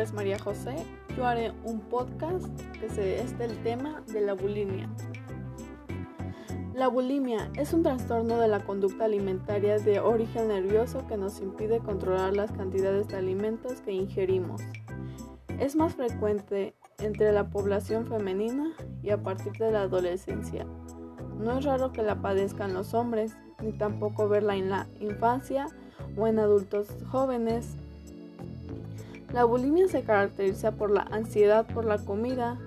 es María José. Yo haré un podcast que se, es del tema de la bulimia. La bulimia es un trastorno de la conducta alimentaria de origen nervioso que nos impide controlar las cantidades de alimentos que ingerimos. Es más frecuente entre la población femenina y a partir de la adolescencia. No es raro que la padezcan los hombres, ni tampoco verla en la infancia o en adultos jóvenes. La bulimia se caracteriza por la ansiedad por la comida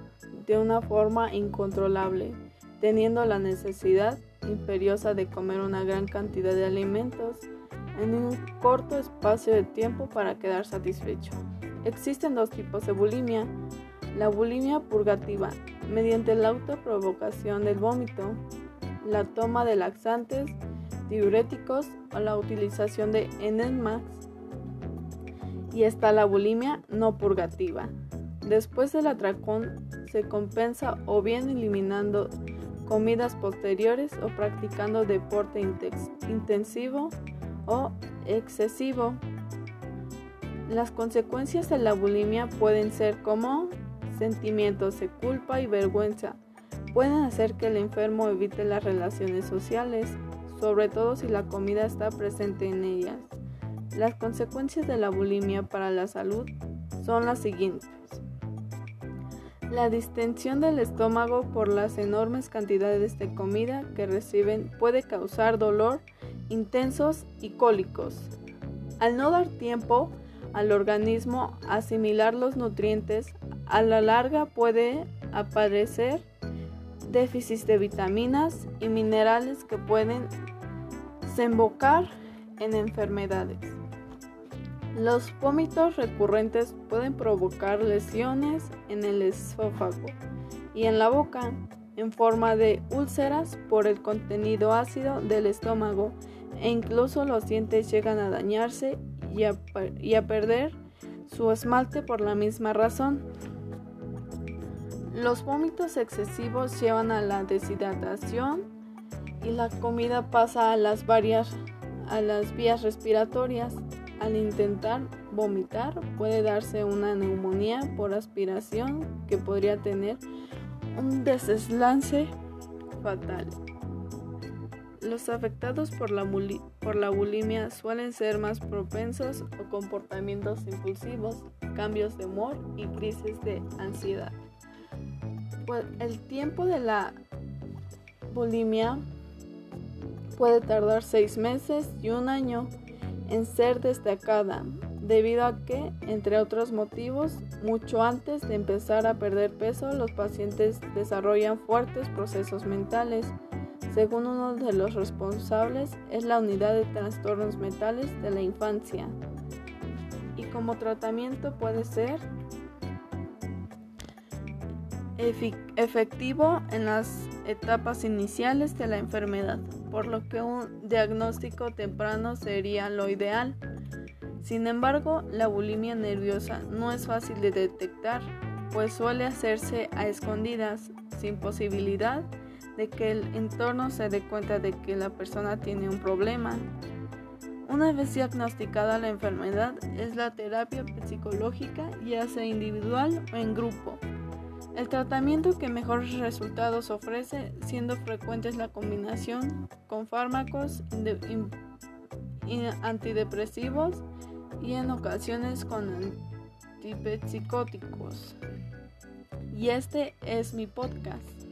de una forma incontrolable, teniendo la necesidad imperiosa de comer una gran cantidad de alimentos en un corto espacio de tiempo para quedar satisfecho. Existen dos tipos de bulimia. La bulimia purgativa, mediante la autoprovocación del vómito, la toma de laxantes, diuréticos o la utilización de enemax y está la bulimia no purgativa. Después del atracón se compensa o bien eliminando comidas posteriores o practicando deporte intensivo o excesivo. Las consecuencias de la bulimia pueden ser como sentimientos de culpa y vergüenza. Pueden hacer que el enfermo evite las relaciones sociales, sobre todo si la comida está presente en ellas. Las consecuencias de la bulimia para la salud son las siguientes. La distensión del estómago por las enormes cantidades de comida que reciben puede causar dolor intensos y cólicos. Al no dar tiempo al organismo asimilar los nutrientes, a la larga puede aparecer déficit de vitaminas y minerales que pueden desembocar en enfermedades. Los vómitos recurrentes pueden provocar lesiones en el esófago y en la boca en forma de úlceras por el contenido ácido del estómago e incluso los dientes llegan a dañarse y a, perder su esmalte por la misma razón. Los vómitos excesivos llevan a la deshidratación y la comida pasa a las varias a las vías respiratorias al intentar vomitar puede darse una neumonía por aspiración que podría tener un deslance fatal. Los afectados por la, por la, bulimia suelen ser más propensos a comportamientos impulsivos, cambios de humor y crisis de ansiedad. Pues el tiempo de la bulimia puede tardar seis meses y un año en ser destacada, debido a que, entre otros motivos, mucho antes de empezar a perder peso, los pacientes desarrollan fuertes procesos mentales. Según uno de los responsables, es la unidad de trastornos mentales de la infancia. Y como tratamiento puede ser efectivo en las etapas iniciales de la enfermedad, por lo que un diagnóstico temprano sería lo ideal. Sin embargo, la bulimia nerviosa no es fácil de detectar, pues suele hacerse a escondidas, sin posibilidad de que el entorno se dé cuenta de que la persona tiene un problema. Una vez diagnosticada la enfermedad, es la terapia psicológica, ya sea individual o en grupo. El tratamiento que mejores resultados ofrece, siendo frecuentes la combinación con fármacos antidepresivos y en ocasiones con antipsicóticos. Y este es mi podcast.